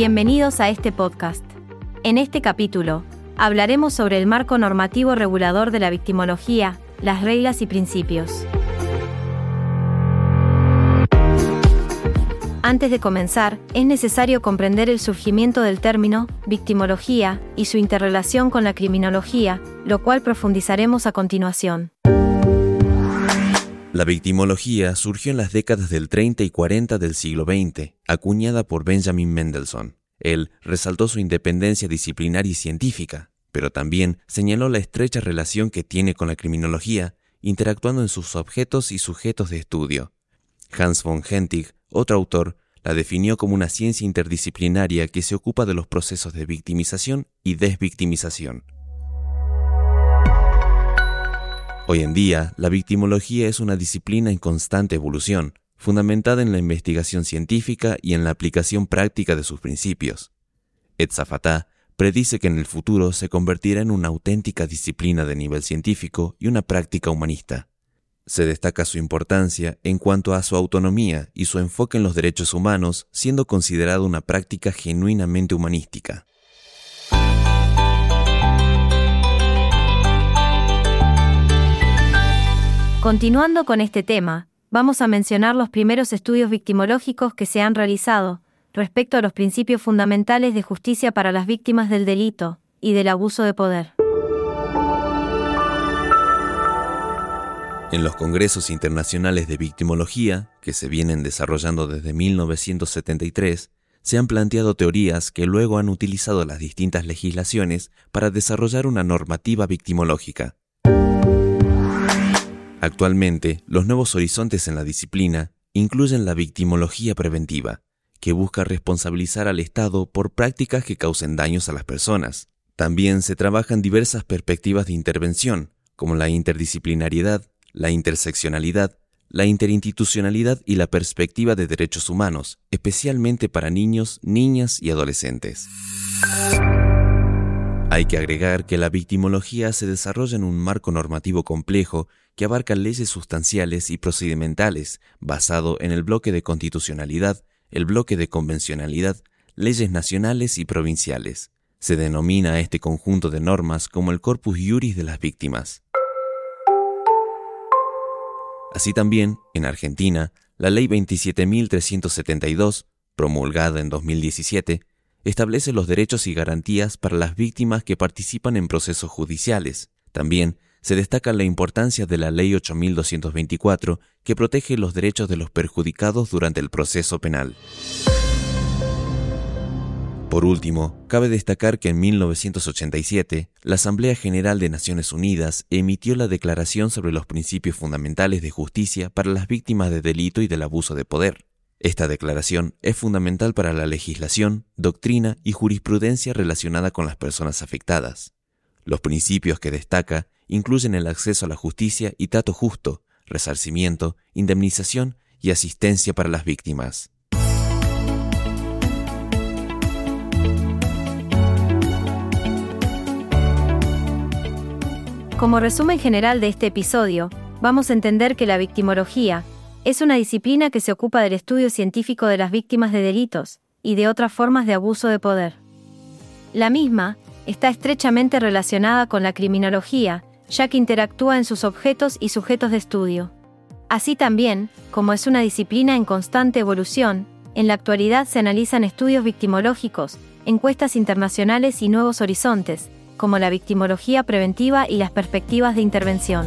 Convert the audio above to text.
Bienvenidos a este podcast. En este capítulo, hablaremos sobre el marco normativo regulador de la victimología, las reglas y principios. Antes de comenzar, es necesario comprender el surgimiento del término victimología y su interrelación con la criminología, lo cual profundizaremos a continuación. La victimología surgió en las décadas del 30 y 40 del siglo XX, acuñada por Benjamin Mendelssohn. Él resaltó su independencia disciplinaria y científica, pero también señaló la estrecha relación que tiene con la criminología, interactuando en sus objetos y sujetos de estudio. Hans von Hentig, otro autor, la definió como una ciencia interdisciplinaria que se ocupa de los procesos de victimización y desvictimización. Hoy en día, la victimología es una disciplina en constante evolución, fundamentada en la investigación científica y en la aplicación práctica de sus principios. Ed predice que en el futuro se convertirá en una auténtica disciplina de nivel científico y una práctica humanista. Se destaca su importancia en cuanto a su autonomía y su enfoque en los derechos humanos, siendo considerada una práctica genuinamente humanística. Continuando con este tema, vamos a mencionar los primeros estudios victimológicos que se han realizado respecto a los principios fundamentales de justicia para las víctimas del delito y del abuso de poder. En los congresos internacionales de victimología, que se vienen desarrollando desde 1973, se han planteado teorías que luego han utilizado las distintas legislaciones para desarrollar una normativa victimológica. Actualmente, los nuevos horizontes en la disciplina incluyen la victimología preventiva, que busca responsabilizar al Estado por prácticas que causen daños a las personas. También se trabajan diversas perspectivas de intervención, como la interdisciplinariedad, la interseccionalidad, la interinstitucionalidad y la perspectiva de derechos humanos, especialmente para niños, niñas y adolescentes. Hay que agregar que la victimología se desarrolla en un marco normativo complejo que abarca leyes sustanciales y procedimentales, basado en el bloque de constitucionalidad, el bloque de convencionalidad, leyes nacionales y provinciales. Se denomina a este conjunto de normas como el corpus juris de las víctimas. Así también, en Argentina, la Ley 27.372, promulgada en 2017, establece los derechos y garantías para las víctimas que participan en procesos judiciales. También se destaca la importancia de la Ley 8224, que protege los derechos de los perjudicados durante el proceso penal. Por último, cabe destacar que en 1987, la Asamblea General de Naciones Unidas emitió la Declaración sobre los Principios Fundamentales de Justicia para las Víctimas de Delito y del Abuso de Poder. Esta declaración es fundamental para la legislación, doctrina y jurisprudencia relacionada con las personas afectadas. Los principios que destaca incluyen el acceso a la justicia y trato justo, resarcimiento, indemnización y asistencia para las víctimas. Como resumen general de este episodio, vamos a entender que la victimología es una disciplina que se ocupa del estudio científico de las víctimas de delitos y de otras formas de abuso de poder. La misma está estrechamente relacionada con la criminología, ya que interactúa en sus objetos y sujetos de estudio. Así también, como es una disciplina en constante evolución, en la actualidad se analizan estudios victimológicos, encuestas internacionales y nuevos horizontes, como la victimología preventiva y las perspectivas de intervención.